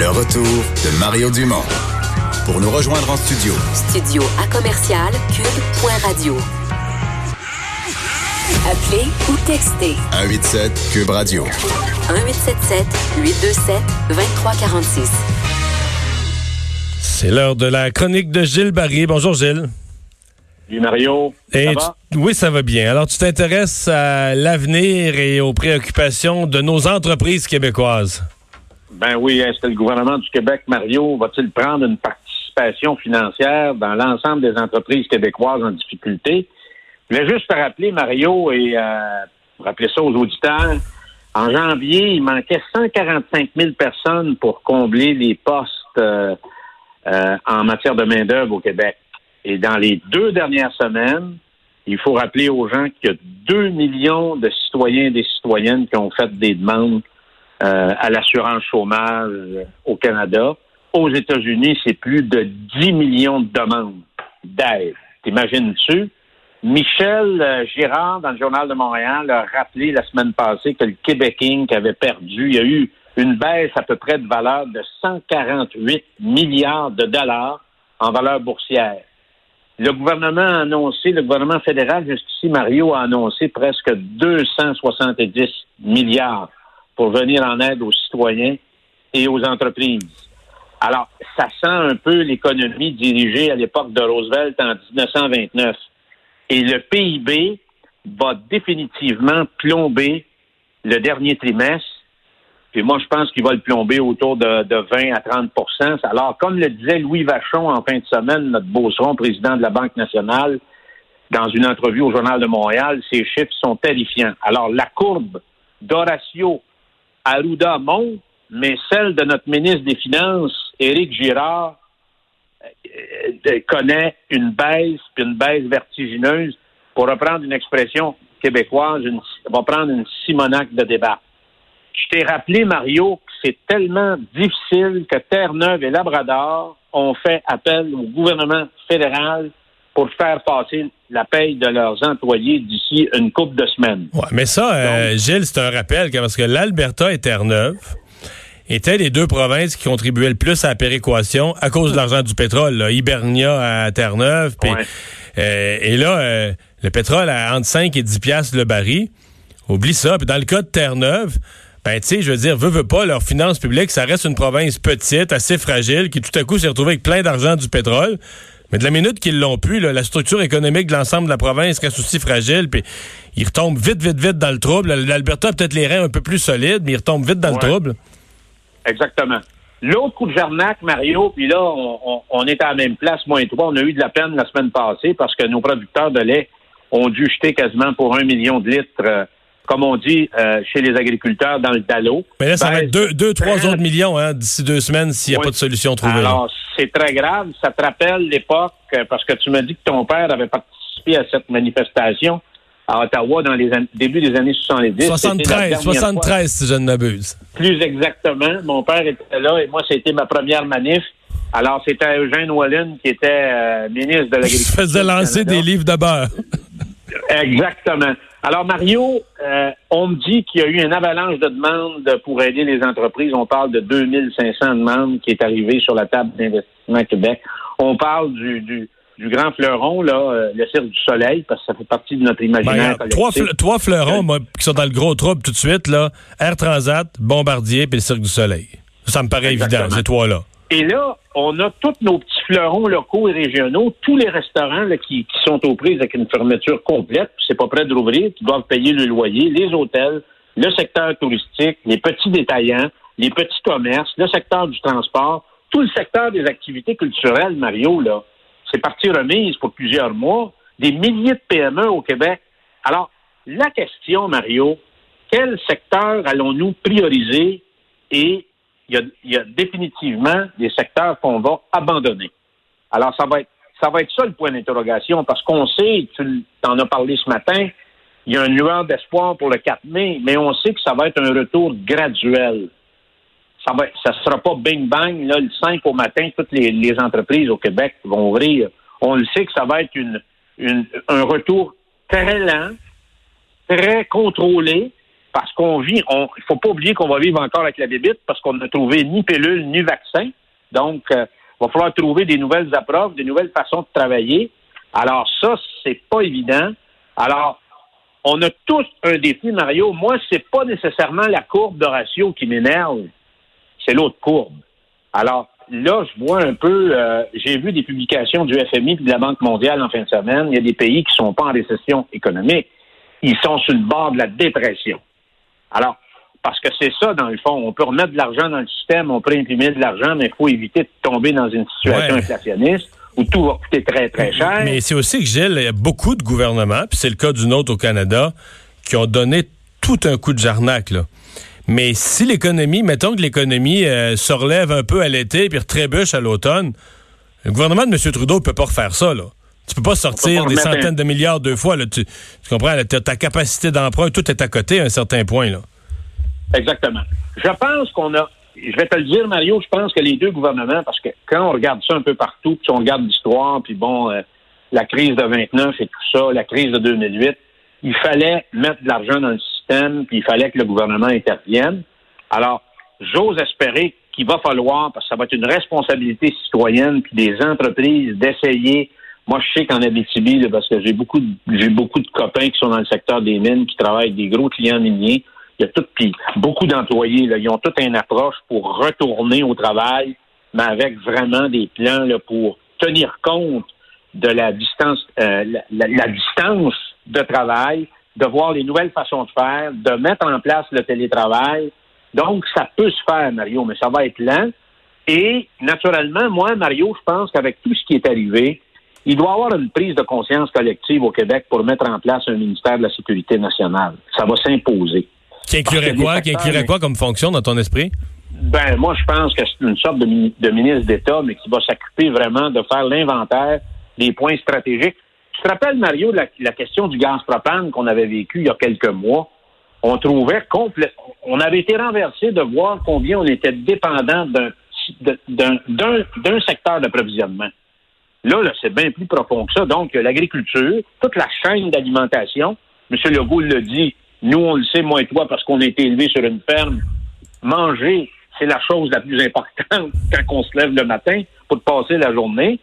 Le retour de Mario Dumont. Pour nous rejoindre en studio. Studio à commercial cube.radio. Appelez ou textez. 187 Cube Radio. 1877 827 2346. C'est l'heure de la chronique de Gilles Barry. Bonjour Gilles. Salut Mario. Et ça tu- va? oui, ça va bien. Alors, tu t'intéresses à l'avenir et aux préoccupations de nos entreprises québécoises? Ben oui, est-ce que le gouvernement du Québec, Mario, va-t-il prendre une participation financière dans l'ensemble des entreprises québécoises en difficulté? Je voulais juste te rappeler, Mario, et euh, rappeler ça aux auditeurs. En janvier, il manquait 145 000 personnes pour combler les postes euh, euh, en matière de main-d'œuvre au Québec. Et dans les deux dernières semaines, il faut rappeler aux gens qu'il y a 2 millions de citoyens et des citoyennes qui ont fait des demandes euh, à l'assurance chômage au Canada. Aux États-Unis, c'est plus de 10 millions de demandes d'aide. T'imagines-tu? Michel euh, Girard, dans le Journal de Montréal, a rappelé la semaine passée que le Québec Inc. avait perdu. Il y a eu une baisse à peu près de valeur de 148 milliards de dollars en valeur boursière. Le gouvernement a annoncé, le gouvernement fédéral jusqu'ici, Mario, a annoncé presque 270 milliards pour venir en aide aux citoyens et aux entreprises. Alors, ça sent un peu l'économie dirigée à l'époque de Roosevelt en 1929. Et le PIB va définitivement plomber le dernier trimestre. Puis moi, je pense qu'il va le plomber autour de, de 20 à 30% Alors, comme le disait Louis Vachon en fin de semaine, notre beauceron, président de la Banque nationale, dans une entrevue au Journal de Montréal, ces chiffres sont terrifiants. Alors, la courbe d'Horacio Arruda monte, mais celle de notre ministre des Finances, Éric Girard, euh, euh, connaît une baisse, puis une baisse vertigineuse. Pour reprendre une expression québécoise, une, va prendre une Simonac de débat. Je t'ai rappelé, Mario, que c'est tellement difficile que Terre-Neuve et Labrador ont fait appel au gouvernement fédéral pour faire passer la paye de leurs employés d'ici une couple de semaines. Ouais, mais ça, euh, Gilles, c'est un rappel que- parce que l'Alberta et Terre-Neuve étaient les deux provinces qui contribuaient le plus à la péréquation à cause de l'argent du pétrole. Là. Hibernia à Terre-Neuve. Ouais. euh, et là, euh, le pétrole à entre 5 et 10 piastres le baril. Oublie ça. Puis dans le cas de Terre-Neuve, ben, tu sais, je veux dire, veut, veut pas, leurs finances publiques, ça reste une province petite, assez fragile, qui tout à coup s'est retrouvée avec plein d'argent du pétrole. Mais de la minute qu'ils l'ont pu, là, la structure économique de l'ensemble de la province reste aussi fragile, puis ils retombent vite, vite, vite dans le trouble. L'Alberta a peut-être les reins un peu plus solides, mais ils retombent vite dans Ouais. le trouble. Exactement. L'autre coup de jarnac, Mario, puis là, on, on- on est à la même place, moi et toi. On a eu de la peine la semaine passée parce que nos producteurs de lait ont dû jeter quasiment pour un million de litres, euh, comme on dit euh, chez les agriculteurs, dans le dallo. Mais là, ça va Ben, être deux, deux trois autres millions hein, d'ici deux semaines s'il n'y a Oui. pas de solution trouvée. Alors, c'est très grave. Ça te rappelle l'époque, euh, parce que tu me dis que ton père avait participé à cette manifestation à Ottawa dans les début des années 70. C'était la 73, dernière fois- 73 si je ne m'abuse. Plus exactement. Mon père était là et moi, c'était ma première manif. Alors, c'était Eugène Wallin qui était euh, ministre de Je l'Agriculture. faisais du lancer des livres de beurre. Exactement. Alors, Mario, euh, on me dit qu'il y a eu une avalanche de demandes pour aider les entreprises. On parle de 2500 demandes qui est arrivée sur la table d'investissement Québec. On parle du, du, du grand fleuron, là, euh, le Cirque du Soleil, parce que ça fait partie de notre Ben, imaginaire collectif. trois, fle- trois fleurons moi, qui sont dans le gros trouble tout de suite, là. Air Transat, Bombardier puis le Cirque du Soleil. Ça me paraît Exactement. évident, ces trois-là. Et là, on a tous nos petits fleurons locaux et régionaux, tous les restaurants là, qui, qui sont aux prises avec une fermeture complète, c'est pas prêt de rouvrir, qui doivent payer le loyer, les hôtels, le secteur touristique, les petits détaillants, les petits commerces, le secteur du transport, tout le secteur des activités culturelles, Mario, là, c'est partie remise pour plusieurs mois, des milliers de PME au Québec. Alors, la question, Mario, quel secteur allons-nous prioriser et il y, a, définitivement des secteurs qu'on va abandonner. Alors, ça va être ça va être ça le point d'interrogation, parce qu'on sait, tu en as parlé ce matin, il y a une lueur d'espoir pour le 4 mai, mais on sait que ça va être un retour graduel. Ça ça sera pas bing bang, là, le 5 au matin, toutes les, entreprises au Québec vont ouvrir. On le sait que ça va être un retour très lent, très contrôlé, parce qu'on vit, il ne faut pas oublier qu'on va vivre encore avec la bébite parce qu'on n'a trouvé ni pilule ni vaccin. Donc, il va falloir trouver des nouvelles approches, des nouvelles façons de travailler. Alors ça, c'est pas évident. Alors, on a tous un défi, Mario. Moi, c'est pas nécessairement la courbe de ratio qui m'énerve, c'est l'autre courbe. Alors, là, je vois un peu, euh, j'ai vu des publications du FMI et de la Banque mondiale en fin de semaine. Il y a des pays qui sont pas en récession économique. Ils sont sur le bord de la dépression. Alors, parce que c'est ça, dans le fond. On peut remettre de l'argent dans le système, on peut imprimer de l'argent, mais il faut éviter de tomber dans une situation inflationniste où tout va coûter très, très cher. Mais c'est aussi que, Gilles, il y a beaucoup de gouvernements, puis c'est le cas du nôtre au Canada, qui ont donné tout un coup de jarnac, là. Mais si l'économie, mettons que l'économie euh, se relève un peu à l'été puis retrébuche à l'automne, le gouvernement de M. Trudeau ne peut pas refaire ça, là. Tu peux pas sortir des centaines de milliards deux fois. Là. Tu, comprends? ta capacité d'emprunt, tout est à côté à un certain point. Là. Exactement. Je pense qu'on a. Je vais te le dire, Mario, je pense que les deux gouvernements, parce que quand on regarde ça un peu partout, puis on regarde l'histoire, puis bon, euh, la crise de 29 et tout ça, la crise de 2008, il fallait mettre de l'argent dans le système, puis il fallait que le gouvernement intervienne. Alors, j'ose espérer qu'il va falloir, parce que ça va être une responsabilité citoyenne, puis des entreprises d'essayer. Moi, je sais qu'en Abitibi, parce que j'ai beaucoup, j'ai beaucoup de copains qui sont dans le secteur des mines, qui travaillent des gros clients miniers. Il y a tout, puis beaucoup d'employés, là, ils ont toute une approche pour retourner au travail, mais avec vraiment des plans là, pour tenir compte de la distance, euh, la, distance de travail, de voir les nouvelles façons de faire, de mettre en place le télétravail. Donc, ça peut se faire, Mario, mais ça va être lent. Et naturellement, moi, Mario, je pense qu'avec tout ce qui est arrivé, il doit y avoir une prise de conscience collective au Québec pour mettre en place un ministère de la Sécurité nationale. Ça va s'imposer. Qui inclurait quoi? Qui inclurait quoi comme fonction dans ton esprit? Ben, moi, je pense que c'est une sorte de, ministre d'État, mais qui va s'occuper vraiment de faire l'inventaire des points stratégiques. Tu te rappelles, Mario, la, la question du gaz propane qu'on avait vécu il y a quelques mois? On trouvait complètement, on avait été renversé de voir combien on était dépendant d'un secteur d'approvisionnement. Là, là c'est bien plus profond que ça. Donc, l'agriculture, toute la chaîne d'alimentation, M. Legault le dit, nous, on le sait, moi et toi, parce qu'on a été élevés sur une ferme. Manger, c'est la chose la plus importante quand on se lève le matin pour passer la journée.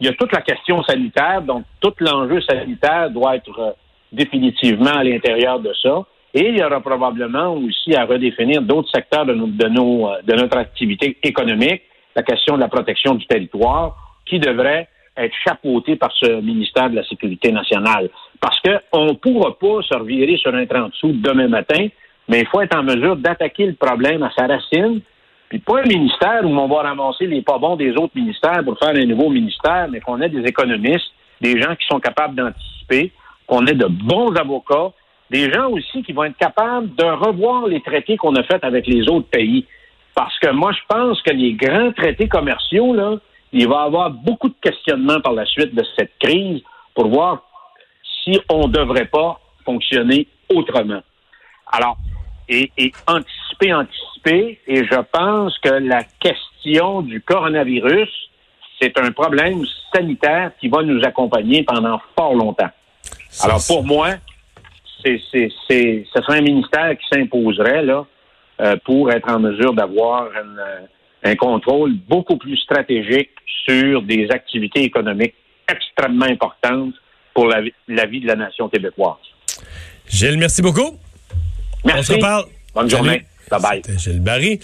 Il y a toute la question sanitaire, donc tout l'enjeu sanitaire doit être euh, définitivement à l'intérieur de ça. Et il y aura probablement aussi à redéfinir d'autres secteurs de, de, nos, euh, de notre activité économique, la question de la protection du territoire, qui devrait être chapeauté par ce ministère de la Sécurité nationale. Parce qu'on ne pourra pas se revirer sur un 30 sous demain matin, mais il faut être en mesure d'attaquer le problème à sa racine. Puis pas un ministère où on va ramasser les pas bons des autres ministères pour faire un nouveau ministère, mais qu'on ait des économistes, des gens qui sont capables d'anticiper, qu'on ait de bons avocats, des gens aussi qui vont être capables de revoir les traités qu'on a faits avec les autres pays. Parce que moi, je pense que les grands traités commerciaux, là, il va y avoir beaucoup de questionnements par la suite de cette crise pour voir si on ne devrait pas fonctionner autrement. Alors, et, anticiper, anticiper, et je pense que la question du coronavirus, c'est un problème sanitaire qui va nous accompagner pendant fort longtemps. Alors, pour moi, c'est, c'est, c'est, ce serait un ministère qui s'imposerait là euh, pour être en mesure d'avoir un contrôle beaucoup plus stratégique sur des activités économiques extrêmement importantes pour la, vie de la nation québécoise. Gilles, merci beaucoup. Merci. On se reparle. Bonne journée. Bye bye. Gilles Barry.